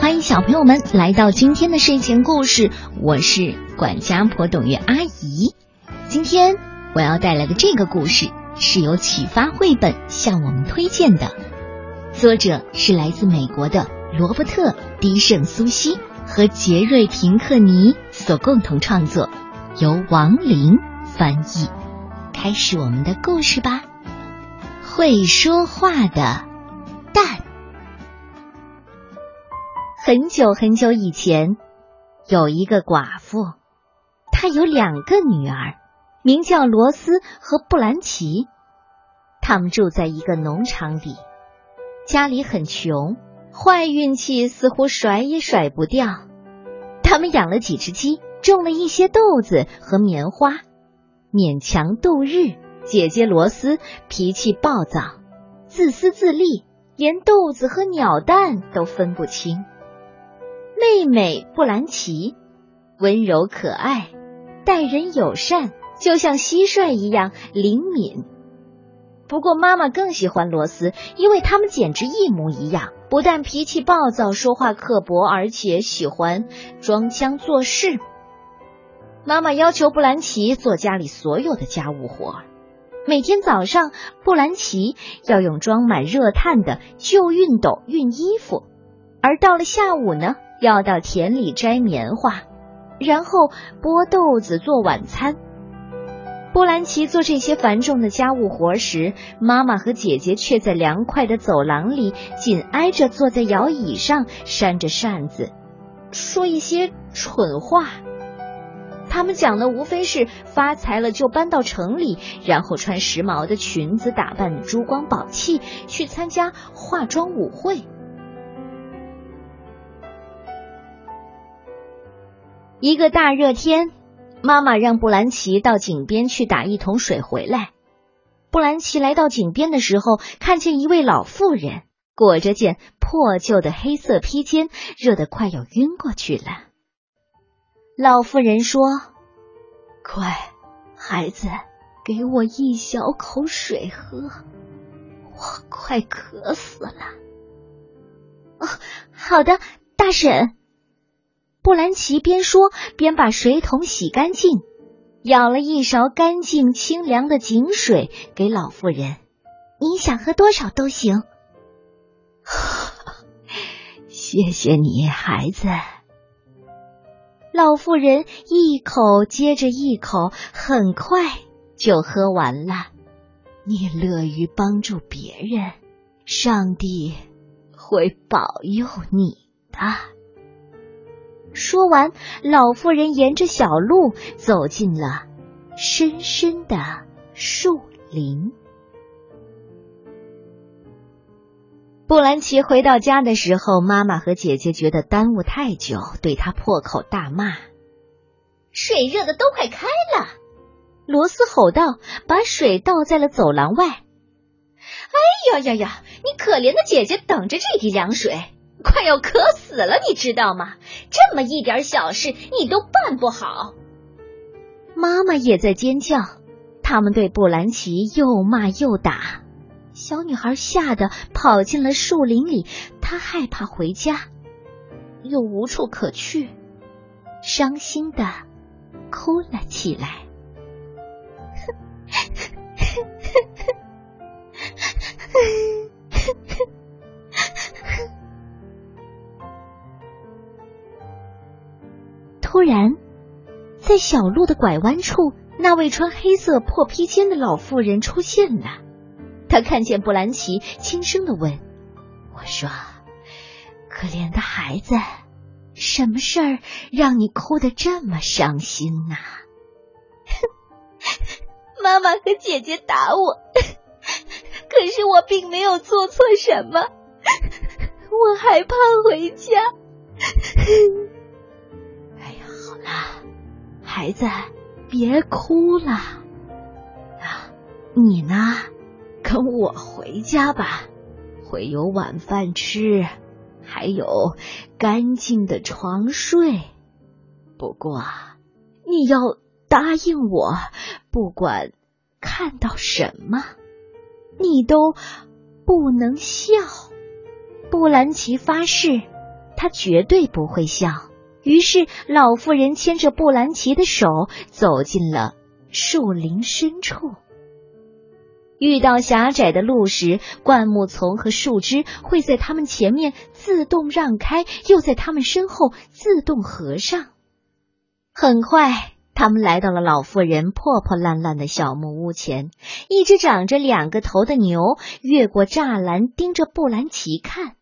欢迎小朋友们来到今天的睡前故事，我是管家婆董月阿姨。今天我要带来的这个故事是由启发绘本向我们推荐的，作者是来自美国的罗伯特·迪圣苏西和杰瑞·平克尼所共同创作，由王林翻译。开始我们的故事吧。会说话的蛋。很久很久以前，有一个寡妇，她有两个女儿，名叫罗斯和布兰奇。他们住在一个农场里，家里很穷，坏运气似乎甩也甩不掉。他们养了几只鸡，种了一些豆子和棉花，勉强度日。姐姐罗斯脾气暴躁，自私自利，连豆子和鸟蛋都分不清。妹妹布兰奇温柔可爱，待人友善，就像蟋蟀一样灵敏。不过妈妈更喜欢罗斯，因为他们简直一模一样，不但脾气暴躁、说话刻薄，而且喜欢装腔作势。妈妈要求布兰奇做家里所有的家务活。每天早上，布兰奇要用装满热炭的旧熨斗熨衣服，而到了下午呢？要到田里摘棉花，然后剥豆子做晚餐。布兰奇做这些繁重的家务活时，妈妈和姐姐却在凉快的走廊里紧挨着坐在摇椅上，扇着扇子，说一些蠢话。他们讲的无非是发财了就搬到城里，然后穿时髦的裙子，打扮珠光宝气，去参加化妆舞会。一个大热天，妈妈让布兰奇到井边去打一桶水回来。布兰奇来到井边的时候，看见一位老妇人裹着件破旧的黑色披肩，热得快要晕过去了。老妇人说：“快，孩子，给我一小口水喝，我快渴死了。”哦，好的，大婶。布兰奇边说边把水桶洗干净，舀了一勺干净清凉的井水给老妇人。你想喝多少都行。谢谢你，孩子。老妇人一口接着一口，很快就喝完了。你乐于帮助别人，上帝会保佑你的。说完，老妇人沿着小路走进了深深的树林。布兰奇回到家的时候，妈妈和姐姐觉得耽误太久，对他破口大骂：“水热的都快开了！”罗斯吼道，把水倒在了走廊外。“哎呀呀呀！你可怜的姐姐等着这滴凉水。”快要渴死了，你知道吗？这么一点小事你都办不好。妈妈也在尖叫，他们对布兰奇又骂又打。小女孩吓得跑进了树林里，她害怕回家，又无处可去，伤心的哭了起来。然，在小路的拐弯处，那位穿黑色破披肩的老妇人出现了。她看见布兰奇，轻声的问：“我说，可怜的孩子，什么事儿让你哭得这么伤心呢？”妈妈和姐姐打我，可是我并没有做错什么，我害怕回家。孩子，别哭了啊！你呢？跟我回家吧，会有晚饭吃，还有干净的床睡。不过，你要答应我，不管看到什么，你都不能笑。布兰奇发誓，他绝对不会笑。于是，老妇人牵着布兰奇的手走进了树林深处。遇到狭窄的路时，灌木丛和树枝会在他们前面自动让开，又在他们身后自动合上。很快，他们来到了老妇人破破烂烂的小木屋前。一只长着两个头的牛越过栅栏，盯着布兰奇看。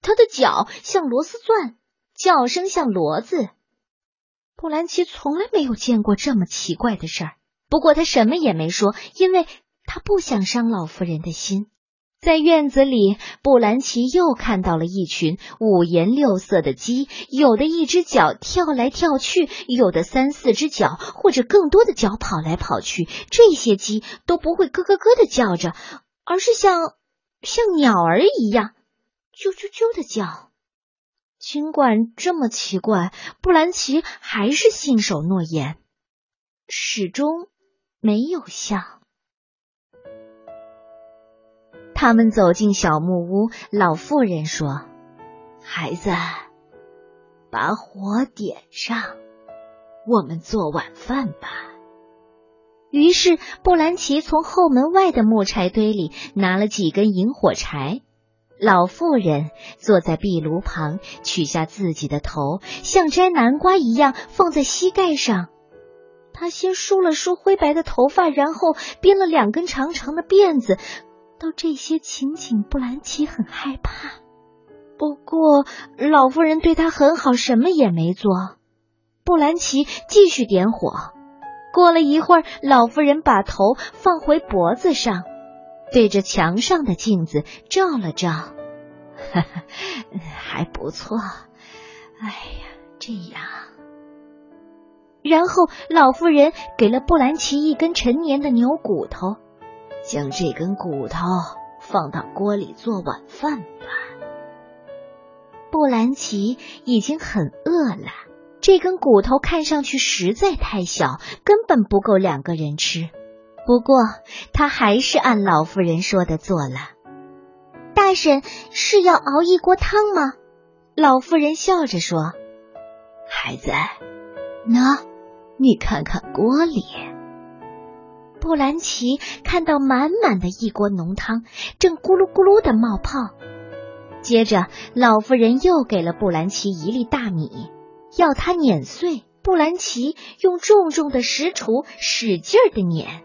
它的脚像螺丝钻，叫声像骡子。布兰奇从来没有见过这么奇怪的事儿，不过他什么也没说，因为。他不想伤老妇人的心。在院子里，布兰奇又看到了一群五颜六色的鸡，有的一只脚跳来跳去，有的三四只脚或者更多的脚跑来跑去。这些鸡都不会咯咯咯的叫着，而是像像鸟儿一样啾啾啾的叫。尽管这么奇怪，布兰奇还是信守诺言，始终没有笑。他们走进小木屋，老妇人说：“孩子，把火点上，我们做晚饭吧。”于是布兰奇从后门外的木柴堆里拿了几根引火柴。老妇人坐在壁炉旁，取下自己的头，像摘南瓜一样放在膝盖上。她先梳了梳灰白的头发，然后编了两根长长的辫子。到这些情景，布兰奇很害怕。不过老妇人对他很好，什么也没做。布兰奇继续点火。过了一会儿，老妇人把头放回脖子上，对着墙上的镜子照了照，哈哈，还不错。哎呀，这样。然后老妇人给了布兰奇一根陈年的牛骨头。将这根骨头放到锅里做晚饭吧。布兰奇已经很饿了，这根骨头看上去实在太小，根本不够两个人吃。不过他还是按老妇人说的做了。大婶是要熬一锅汤吗？老妇人笑着说：“孩子，喏，你看看锅里。”布兰奇看到满满的一锅浓汤，正咕噜咕噜的冒泡。接着，老妇人又给了布兰奇一粒大米，要他碾碎。布兰奇用重重的石锄使劲的碾，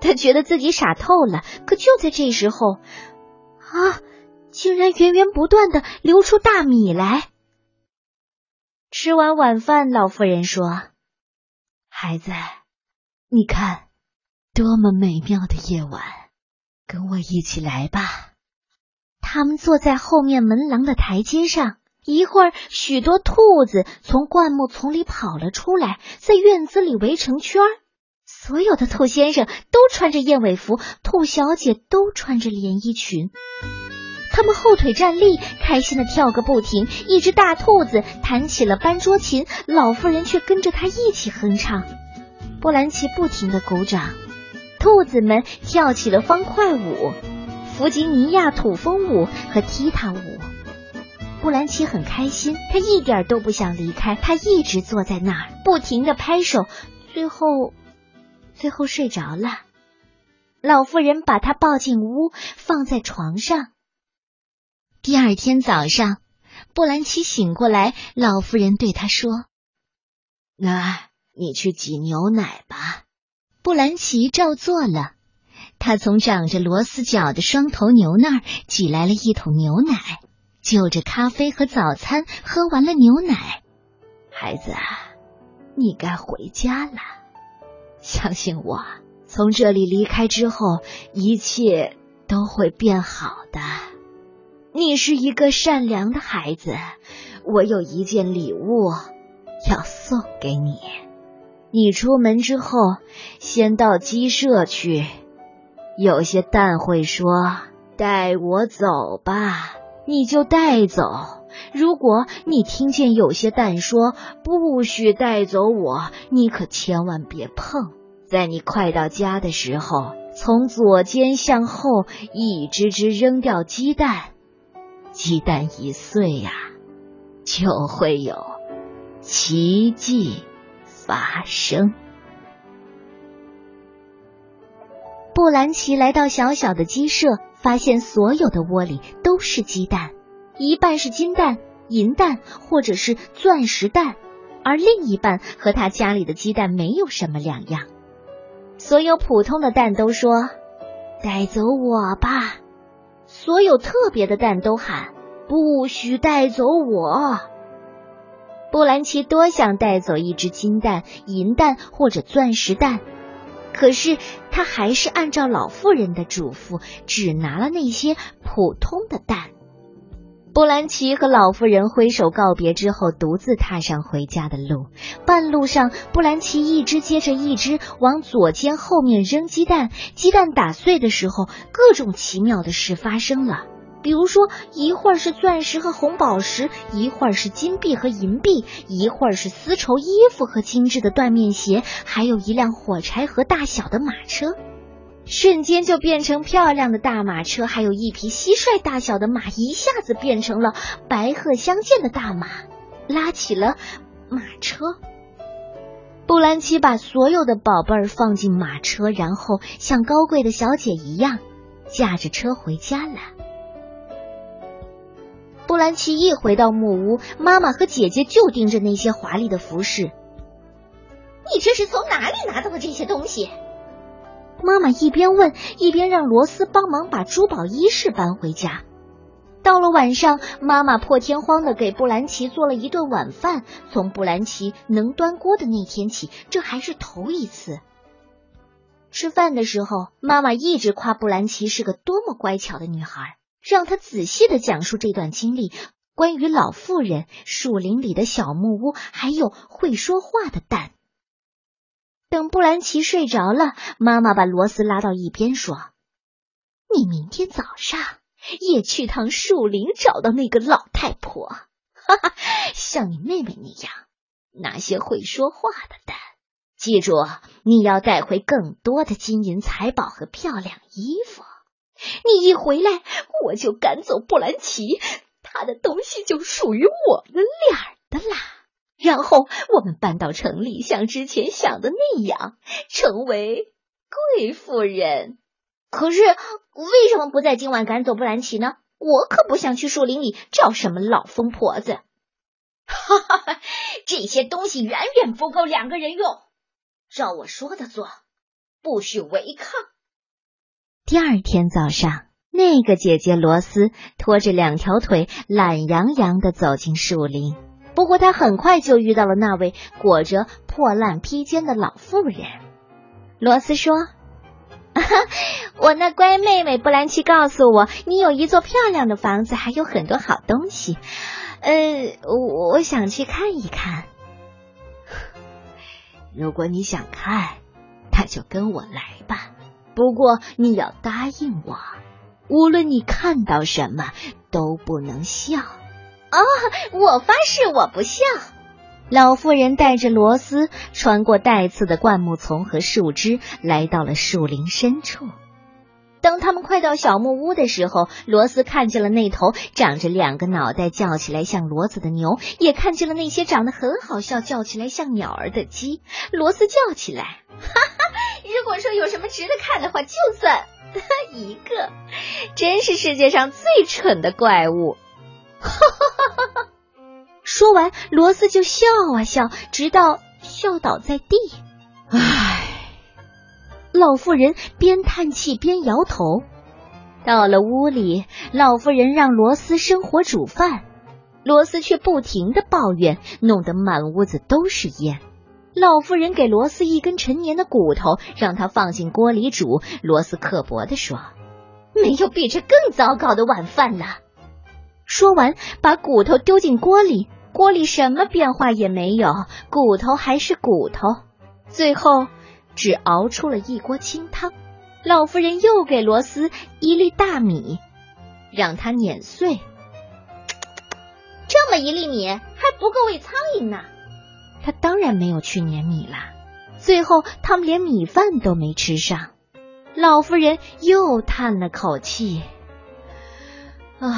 他觉得自己傻透了。可就在这时候，啊，竟然源源不断的流出大米来。吃完晚饭，老妇人说：“孩子，你看。”多么美妙的夜晚！跟我一起来吧。他们坐在后面门廊的台阶上。一会儿，许多兔子从灌木丛里跑了出来，在院子里围成圈儿。所有的兔先生都穿着燕尾服，兔小姐都穿着连衣裙。他们后腿站立，开心的跳个不停。一只大兔子弹起了班卓琴，老妇人却跟着他一起哼唱。波兰奇不停的鼓掌。兔子们跳起了方块舞、弗吉尼亚土风舞和踢踏舞。布兰奇很开心，他一点都不想离开，他一直坐在那儿，不停的拍手，最后，最后睡着了。老妇人把他抱进屋，放在床上。第二天早上，布兰奇醒过来，老妇人对他说：“那你去挤牛奶吧。”布兰奇照做了，他从长着螺丝脚的双头牛那儿挤来了一桶牛奶，就着咖啡和早餐喝完了牛奶。孩子，你该回家了。相信我，从这里离开之后，一切都会变好的。你是一个善良的孩子，我有一件礼物要送给你。你出门之后，先到鸡舍去。有些蛋会说：“带我走吧。”你就带走。如果你听见有些蛋说：“不许带走我。”你可千万别碰。在你快到家的时候，从左肩向后一只只扔掉鸡蛋。鸡蛋一碎呀，就会有奇迹发生。布兰奇来到小小的鸡舍，发现所有的窝里都是鸡蛋，一半是金蛋、银蛋或者是钻石蛋，而另一半和他家里的鸡蛋没有什么两样。所有普通的蛋都说：“带走我吧。”所有特别的蛋都喊：“不许带走我！”布兰奇多想带走一只金蛋、银蛋或者钻石蛋。可是他还是按照老妇人的嘱咐，只拿了那些普通的蛋。布兰奇和老妇人挥手告别之后，独自踏上回家的路。半路上，布兰奇一只接着一只往左肩后面扔鸡蛋，鸡蛋打碎的时候，各种奇妙的事发生了。比如说，一会儿是钻石和红宝石，一会儿是金币和银币，一会儿是丝绸衣服和精致的缎面鞋，还有一辆火柴盒大小的马车，瞬间就变成漂亮的大马车，还有一匹蟋蟀大小的马，一下子变成了白鹤相间的大马，拉起了马车。布兰奇把所有的宝贝儿放进马车，然后像高贵的小姐一样，驾着车回家了。布兰奇一回到木屋，妈妈和姐姐就盯着那些华丽的服饰。你这是从哪里拿到的这些东西？妈妈一边问，一边让罗斯帮忙把珠宝衣饰搬回家。到了晚上，妈妈破天荒的给布兰奇做了一顿晚饭。从布兰奇能端锅的那天起，这还是头一次。吃饭的时候，妈妈一直夸布兰奇是个多么乖巧的女孩。让她仔细的讲述这段经历，关于老妇人、树林里的小木屋，还有会说话的蛋。等布兰奇睡着了，妈妈把罗斯拉到一边说：“你明天早上也去趟树林，找到那个老太婆，哈哈，像你妹妹那样，拿些会说话的蛋。记住，你要带回更多的金银财宝和漂亮衣服。”你一回来，我就赶走布兰奇，他的东西就属于我们俩的啦。然后我们搬到城里，像之前想的那样，成为贵妇人。可是为什么不在今晚赶走布兰奇呢？我可不想去树林里找什么老疯婆子。哈哈哈，这些东西远远不够两个人用。照我说的做，不许违抗。第二天早上，那个姐姐罗斯拖着两条腿，懒洋洋的走进树林。不过，他很快就遇到了那位裹着破烂披肩的老妇人。罗斯说：“我那乖妹妹布兰奇告诉我，你有一座漂亮的房子，还有很多好东西。呃，我我想去看一看。如果你想看，那就跟我来吧。”不过你要答应我，无论你看到什么都不能笑。哦！我发誓我不笑。老妇人带着罗斯穿过带刺的灌木丛和树枝，来到了树林深处。当他们快到小木屋的时候，罗斯看见了那头长着两个脑袋、叫起来像骡子的牛，也看见了那些长得很好笑、叫起来像鸟儿的鸡。罗斯叫起来：“ 哈哈！”如果说有什么值得看的话，就算 一个，真是世界上最蠢的怪物。哈 说完，罗斯就笑啊笑，直到笑倒在地。唉，老妇人边叹气边摇头。到了屋里，老妇人让罗斯生火煮饭，罗斯却不停的抱怨，弄得满屋子都是烟。老妇人给罗斯一根陈年的骨头，让他放进锅里煮。罗斯刻薄的说：“没有比这更糟糕的晚饭了。”说完，把骨头丢进锅里，锅里什么变化也没有，骨头还是骨头。最后，只熬出了一锅清汤。老妇人又给罗斯一粒大米，让他碾碎。这么一粒米还不够喂苍蝇呢。他当然没有去碾米了。最后，他们连米饭都没吃上。老妇人又叹了口气：“唉，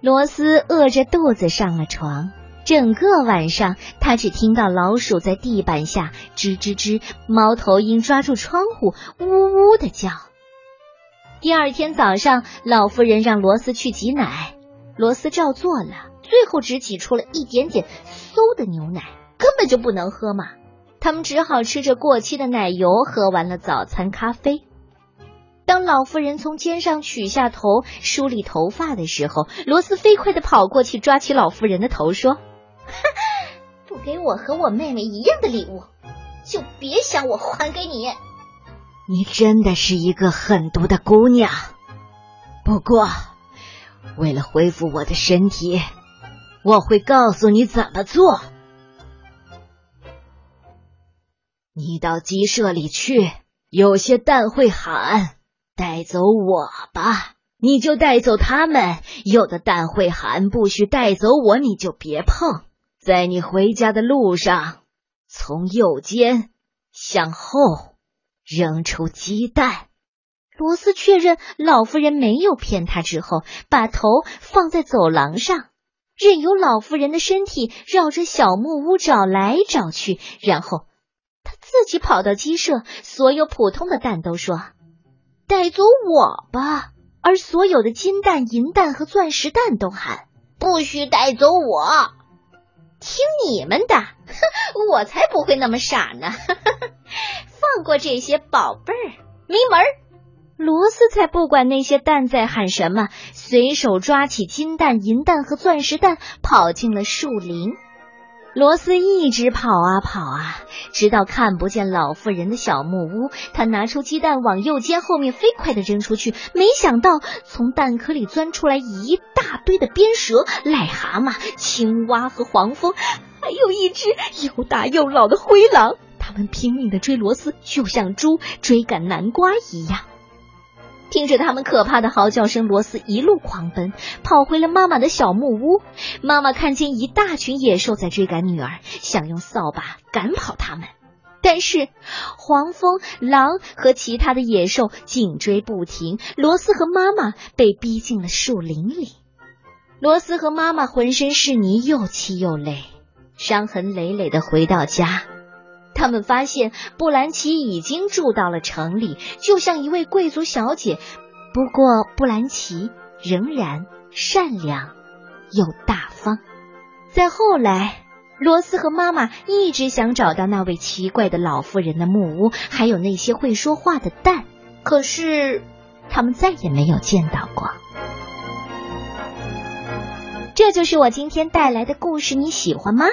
罗斯饿着肚子上了床，整个晚上他只听到老鼠在地板下吱吱吱，猫头鹰抓住窗户呜呜的叫。第二天早上，老妇人让罗斯去挤奶，罗斯照做了，最后只挤出了一点点馊的牛奶，根本就不能喝嘛。他们只好吃着过期的奶油，喝完了早餐咖啡。当老妇人从肩上取下头梳理头发的时候，罗斯飞快的跑过去，抓起老妇人的头说：“不给我和我妹妹一样的礼物，就别想我还给你。”你真的是一个狠毒的姑娘。不过，为了恢复我的身体，我会告诉你怎么做。你到鸡舍里去，有些蛋会喊：“带走我吧！”你就带走他们。有的蛋会喊：“不许带走我！”你就别碰。在你回家的路上，从右肩向后。扔出鸡蛋，罗斯确认老妇人没有骗他之后，把头放在走廊上，任由老妇人的身体绕着小木屋找来找去，然后他自己跑到鸡舍。所有普通的蛋都说：“带走我吧！”而所有的金蛋、银蛋和钻石蛋都喊：“不许带走我！”听你们的，哼，我才不会那么傻呢！放过这些宝贝儿，没门儿！罗斯才不管那些蛋在喊什么，随手抓起金蛋、银蛋和钻石蛋，跑进了树林。罗斯一直跑啊跑啊，直到看不见老妇人的小木屋。他拿出鸡蛋往右肩后面飞快的扔出去，没想到从蛋壳里钻出来一大堆的鞭蛇、癞蛤蟆、青蛙和黄蜂，还有一只又大又老的灰狼。他们拼命的追罗斯，就像猪追赶南瓜一样。听着他们可怕的嚎叫声，罗斯一路狂奔，跑回了妈妈的小木屋。妈妈看见一大群野兽在追赶女儿，想用扫把赶跑他们，但是黄蜂、狼和其他的野兽紧追不停。罗斯和妈妈被逼进了树林里。罗斯和妈妈浑身是泥，又气又累，伤痕累累的回到家。他们发现布兰奇已经住到了城里，就像一位贵族小姐。不过布兰奇仍然善良又大方。再后来，罗斯和妈妈一直想找到那位奇怪的老妇人的木屋，还有那些会说话的蛋，可是他们再也没有见到过。这就是我今天带来的故事，你喜欢吗？